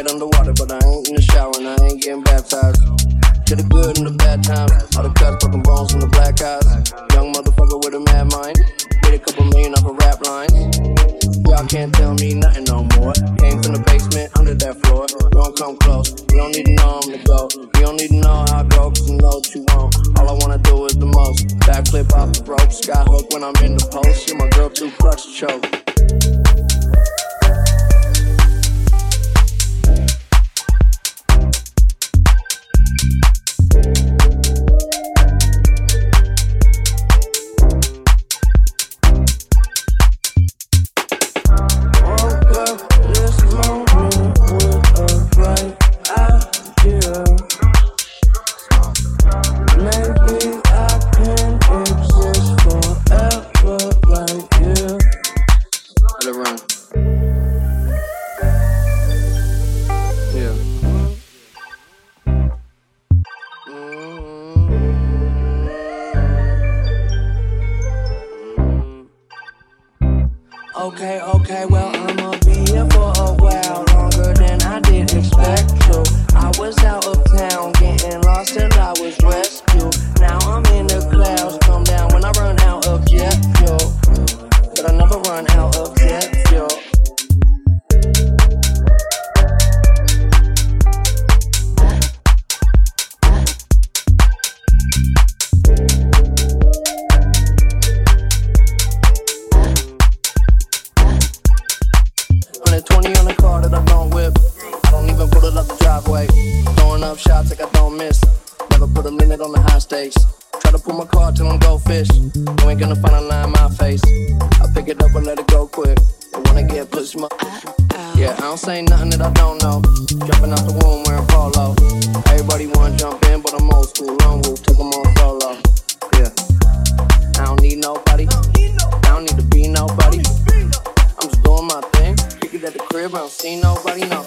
Got head underwater, but I ain't in the shower and I ain't getting baptized. To the good and the bad times, all the cuts, broken bones, and the black eyes. Young motherfucker with a mad mind, made a couple million off a rap line. Y'all can't tell me nothing no more. Came from the basement under that floor. Don't come close. You don't need to know I'm the go. You don't need to know how I go, cause you know what you want. All I wanna do is the most. Backflip off the rope. Sky hook when I'm in the post. Yeah, my girl too clutch choke. Fish. You ain't gonna find a line in my face. I pick it up and let it go quick. And wanna get pushed, my yeah, I don't say nothing that I don't know. Jumping out the womb wearing polo. Everybody wanna jump in, but I'm old school. Long roof, took 'em on solo. Yeah, I don't need nobody. I don't need to be nobody. I'm just doing my thing. Pick it at the crib, I don't see nobody, no.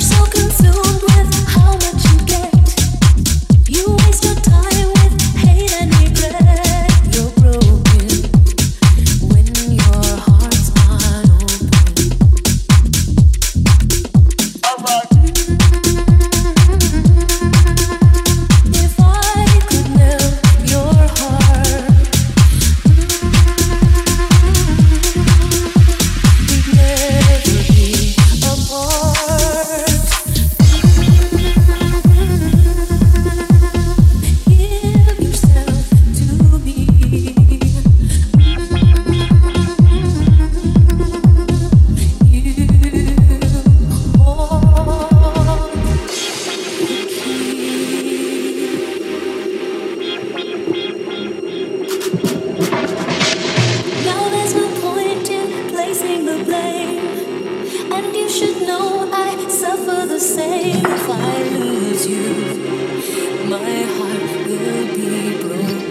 so consumed. know I suffer the same if I lose you. My heart will be broken.